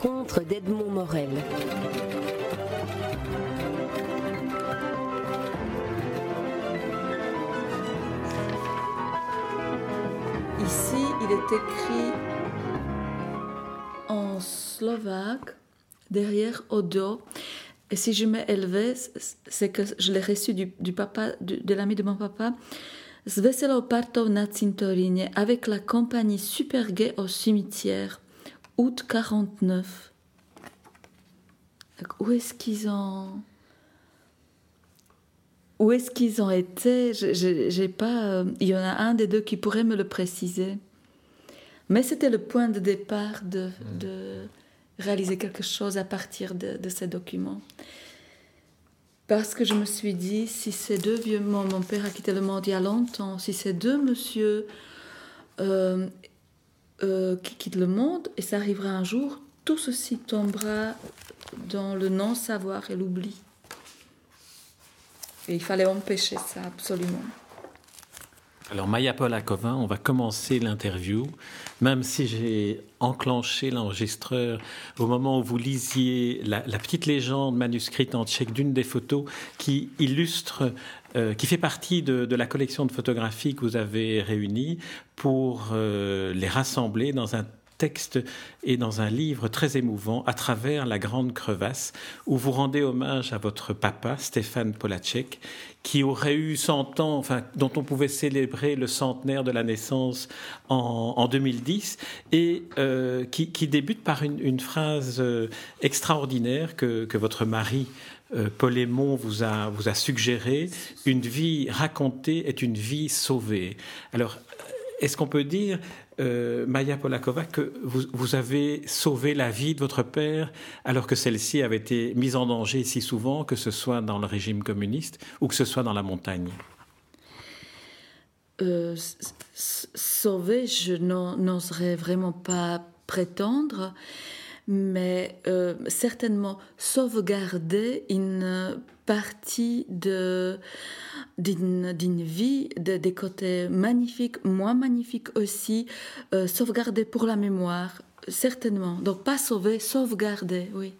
rencontre d'Edmond Morel. Ici, il est écrit en slovaque, derrière Odo. Et si je m'ai élevé, c'est que je l'ai reçu du, papa, de l'ami de mon papa. S veselou na cintoríne avec la compagnie super gay au cimetière, août 49. Où est-ce qu'ils ont. Où est-ce qu'ils J'ai pas. Euh, il y en a un des deux qui pourrait me le préciser. Mais c'était le point de départ de, mm. de, réaliser quelque chose à partir de, de, ces documents. Parce que je me suis dit, si ces deux vieux, mon, mon père a quitté le monde il y a longtemps, si ces deux monsieur euh, euh, qui quittent le monde, et ça arrivera un jour, tout ceci tombera dans le non-savoir et l'oubli. Et il fallait empêcher ça absolument. Alors Maya Polakova, on va commencer l'interview, même si j'ai enclenché l'enregistreur au moment où vous lisiez la, petite légende manuscrite en tchèque d'une des photos qui illustre, euh, qui fait partie de, la collection de photographies que vous avez réunies pour euh, les rassembler dans un texte et dans un livre très émouvant, À travers la grande crevasse, où vous rendez hommage à votre papa, Stéphane Polacek, qui aurait eu 100 ans, dont on pouvait célébrer le centenaire de la naissance en, 2010, et euh, qui, débute par une, phrase euh, extraordinaire que, votre mari euh, Paul Aymon vous a, vous a suggéré, une vie racontée est une vie sauvée. Alors, est-ce qu'on peut dire euh, Maya Polakova, que vous, avez sauvé la vie de votre père alors que celle-ci avait été mise en danger si souvent, que ce soit dans le régime communiste ou que ce soit dans la montagne? Euh, Sauver, je n'oserais vraiment pas prétendre, mais euh, certainement sauvegarder une partie de d'une vie, des côtés magnifiques, moins magnifiques aussi, euh, sauvegardés pour la mémoire, certainement. Donc pas sauver, sauvegarder, oui.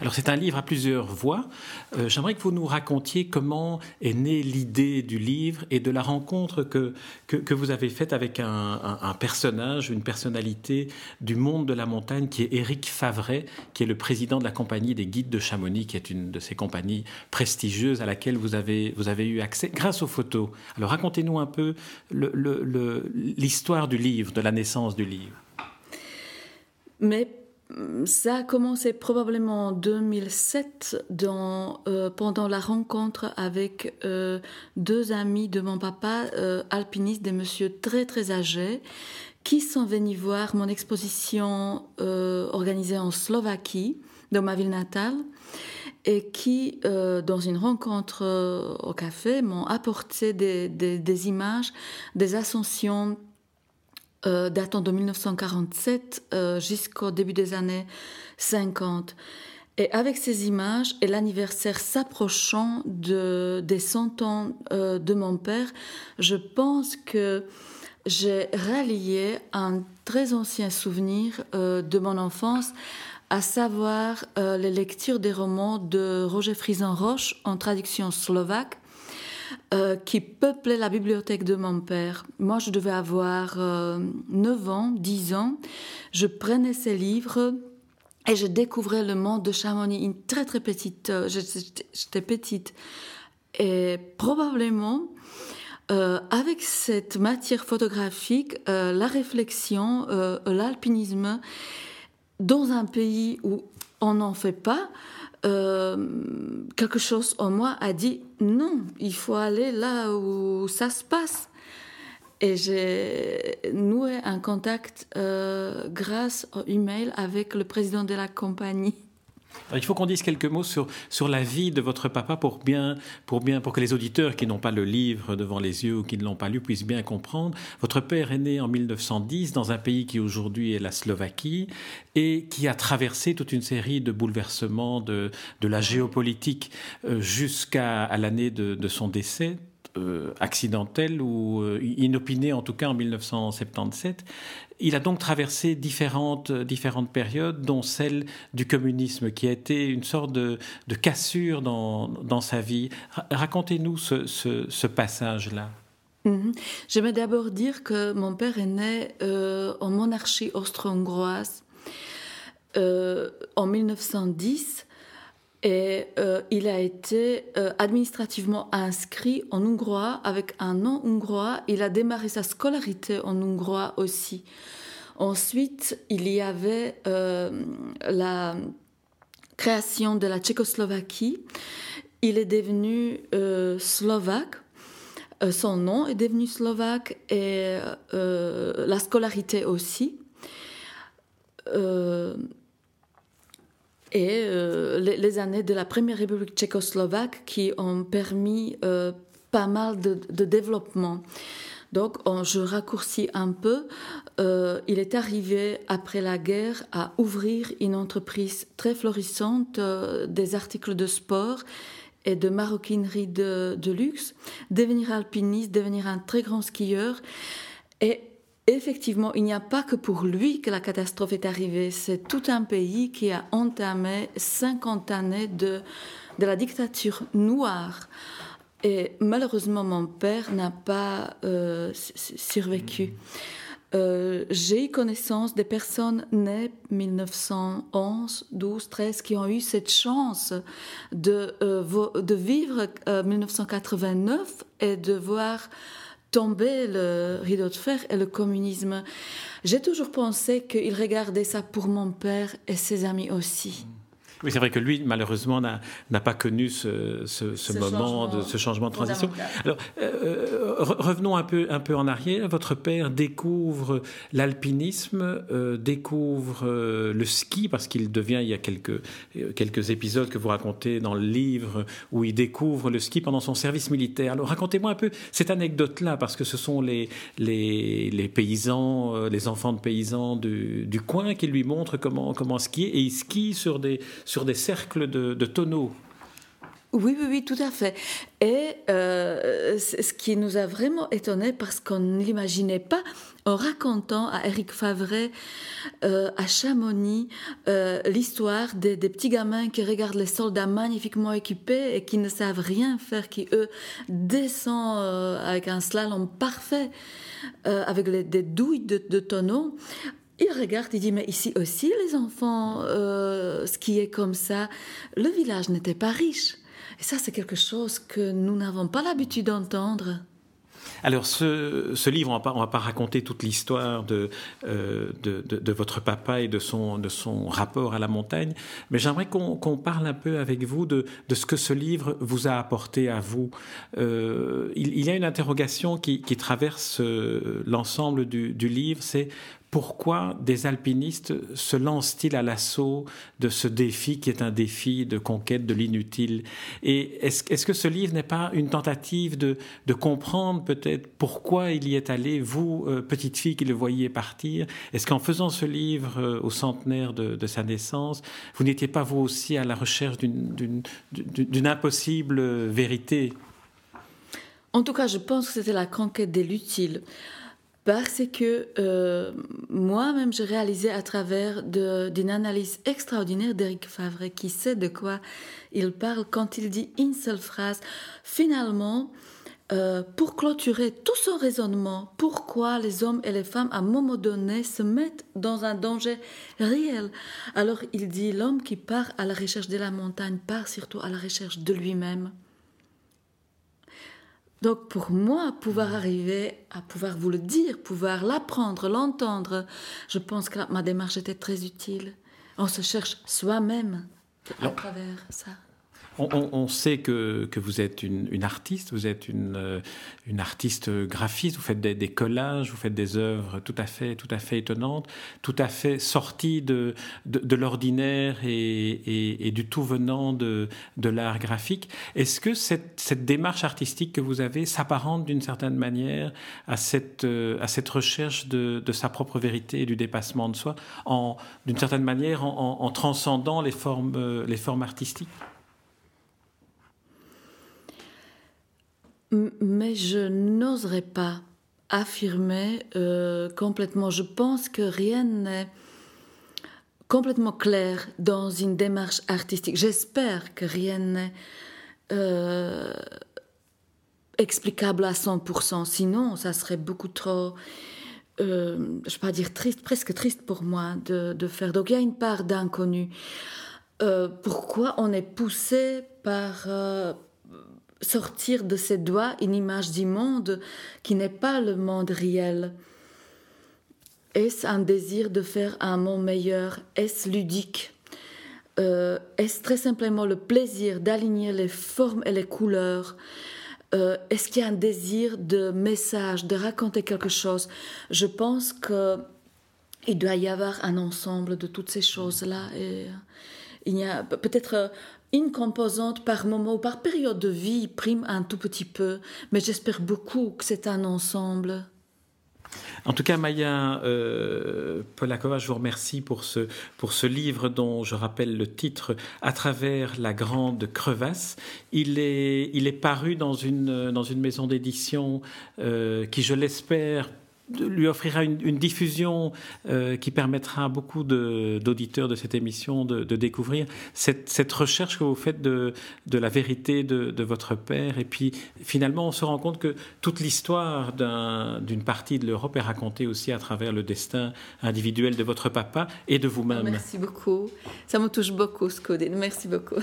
Alors c'est un livre à plusieurs voix. Euh, j'aimerais que vous nous racontiez comment est née l'idée du livre et de la rencontre que, que, vous avez faite avec un, personnage, une personnalité du monde de la montagne qui est Éric Favret, qui est le président de la compagnie des guides de Chamonix, qui est une de ces compagnies prestigieuses à laquelle vous avez, vous avez eu accès grâce aux photos. Alors racontez-nous un peu l'histoire du livre, de la naissance du livre. Mais ça a commencé probablement en 2007 dans, euh, pendant la rencontre avec euh, deux amis de mon papa, euh, alpinistes, des messieurs très très âgés, qui sont venus voir mon exposition organisée en Slovaquie, dans ma ville natale, et qui, dans une rencontre au café, m'ont apporté des images des ascensions euh, datant de 1947 euh, jusqu'au début des années 50. Et avec ces images et l'anniversaire s'approchant de, des 100 ans euh, de mon père, je pense que j'ai rallié un très ancien souvenir de mon enfance, à savoir les lectures des romans de Roger Frison-Roche en traduction slovaque euh, qui peuplait la bibliothèque de mon père. Moi, je devais avoir 9 euh, ans, 10 ans. Je prenais ces livres et je découvrais le monde de Chamonix, une très très petite, euh, j'étais petite. Et probablement, avec cette matière photographique, la réflexion, l'alpinisme, dans un pays où on n'en fait pas, euh, quelque chose en moi a dit non, il faut aller là où ça se passe. Et j'ai noué un contact euh, grâce au email avec le président de la compagnie il faut qu'on dise quelques mots sur, sur la vie de votre papa pour bien, pour bien, pour que les auditeurs qui n'ont pas le livre devant les yeux ou qui ne l'ont pas lu puissent bien comprendre. Votre père est né en 1910 dans un pays qui aujourd'hui est la Slovaquie et qui a traversé toute une série de bouleversements de, de la géopolitique euh, jusqu'à l'année de, de son décès accidentel ou inopiné en tout cas en 1977. Il a donc traversé différentes, différentes périodes, dont celle du communisme, qui a été une sorte de, cassure dans, dans, sa vie. Racontez-nous ce, ce, passage-là. Mhm. J'aimerais d'abord dire que mon père est né en monarchie austro-hongroise en 1910 et euh, il a été euh, administrativement inscrit en hongrois avec un nom hongrois. Il a démarré sa scolarité en hongrois aussi. Ensuite, il y avait euh, la création de la Tchécoslovaquie. Il est devenu slovaque. son nom est devenu slovaque et la scolarité aussi. Et euh, les, années de la première République tchécoslovaque qui ont permis euh, pas mal de, développement. Donc, je raccourcis un peu. Euh, il est arrivé après la guerre à ouvrir une entreprise très florissante des articles de sport et de maroquinerie de, de luxe, devenir alpiniste, devenir un très grand skieur. Et effectivement, il n'y a pas que pour lui que la catastrophe est arrivée, c'est tout un pays qui a entamé 50 années de, de la dictature noire. Et malheureusement, mon père n'a pas euh, survécu. Euh, j'ai eu connaissance des personnes nées 1911, 12, 13 qui ont eu cette chance de, euh, de vivre 1989 et de voir tomber le rideau de fer et le communisme. J'ai toujours pensé qu'il regardait ça pour mon père et ses amis aussi. Oui, c'est vrai que lui, malheureusement, n'a pas connu ce, ce, moment, de, ce changement de transition. Alors, euh, revenons un peu, un peu en arrière. Votre père découvre l'alpinisme, euh, découvre euh, le ski, parce qu'il devient, il y a quelques, quelques épisodes que vous racontez dans le livre, où il découvre le ski pendant son service militaire. Alors, racontez-moi un peu cette anecdote-là, parce que ce sont les, les, les paysans, les enfants de paysans du, du coin qui lui montrent comment, comment skier, et il skie sur des sur des cercles de, tonneaux. Oui, oui, oui, tout à fait. Et euh, ce qui nous a vraiment étonné parce qu'on ne l'imaginait pas en racontant à Eric Favret euh, à Chamonix euh, l'histoire des, petits gamins qui regardent les soldats magnifiquement équipés et qui ne savent rien faire, qui eux descendent avec un slalom parfait, avec des douilles de tonneaux, il regarde, il dit, mais ici aussi, les enfants euh, skiaient comme ça. Le village n'était pas riche. Et ça, c'est quelque chose que nous n'avons pas l'habitude d'entendre. Alors, ce, livre, on ne va pas raconter toute l'histoire euh, de, de, votre papa et de son, de son rapport à la montagne, mais j'aimerais qu'on parle un peu avec vous de, ce que ce livre vous a apporté à vous. Euh, il, y a une interrogation qui, traverse l'ensemble du, du livre, c'est pourquoi des alpinistes se lancent-ils à l'assaut de ce défi qui est un défi de conquête de l'inutile? Et est-ce que ce livre n'est pas une tentative de, comprendre peut-être pourquoi il y est allé, vous, euh, petite fille qui le voyiez partir Est-ce qu'en faisant ce livre euh, au centenaire de, sa naissance, vous n'étiez pas vous aussi à la recherche d'une impossible vérité? En tout cas, je pense que c'était la conquête de l'utile parce que euh, moi-même, j'ai réalisé à travers d'une analyse extraordinaire d'Éric Favre, qui sait de quoi il parle quand il dit une seule phrase. Finalement, euh, pour clôturer tout son raisonnement, pourquoi les hommes et les femmes, à un moment donné, se mettent dans un danger réel? Alors il dit, l'homme qui part à la recherche de la montagne part surtout à la recherche de lui-même. Donc pour moi, pouvoir mm. arriver à pouvoir vous le dire, pouvoir l'apprendre, l'entendre, je pense que ma démarche était très utile. On se cherche soi-même à travers ça. On, sait que, que, vous êtes une, artiste, vous êtes une, euh, une artiste graphiste, vous faites des, collages, vous faites des œuvres tout à fait, tout à fait étonnantes, tout à fait sorties de, de, l'ordinaire et, et, du tout venant de, de l'art graphique. Est-ce que cette, cette, démarche artistique que vous avez s'apparente d'une certaine manière à cette, euh, à cette recherche de, de, sa propre vérité et du dépassement de soi, d'une certaine manière en, en, transcendant les formes, euh, les formes artistiques? Mais je n'oserais pas affirmer euh, complètement. Je pense que rien n'est complètement clair dans une démarche artistique. J'espère que rien n'est euh, explicable à 100%. Sinon, ça serait beaucoup trop, euh, je ne vais pas dire triste, presque triste pour moi de, de faire. Donc il y a une part d'inconnu. pourquoi on est poussé par sortir de ses doigts une image du monde qui n'est pas le monde réel. Est-ce un désir de faire un monde meilleur? Est-ce ludique? Euh, Est-ce très simplement le plaisir d'aligner les formes et les couleurs? Euh, Est-ce qu'il y a un désir de message, de raconter quelque chose? Je pense que il doit y avoir un ensemble de toutes ces choses-là. Et il y a peut-être une composante par moment ou par période de vie prime un tout petit peu, mais j'espère beaucoup que c'est un ensemble. En tout cas, Maya euh, Polakova, je vous remercie pour ce, pour ce livre dont je rappelle le titre À travers la grande crevasse. Il est, il est paru dans une, dans une maison d'édition euh, qui, je l'espère, lui offrira une, diffusion euh, qui permettra à beaucoup d'auditeurs de, cette émission de, découvrir cette, recherche que vous faites de, la vérité de, votre père. Et puis finalement, on se rend compte que toute l'histoire d'une partie de l'Europe est racontée aussi à travers le destin individuel de votre papa et de vous-même. Merci beaucoup. Ça me touche beaucoup, Scodine. Merci beaucoup.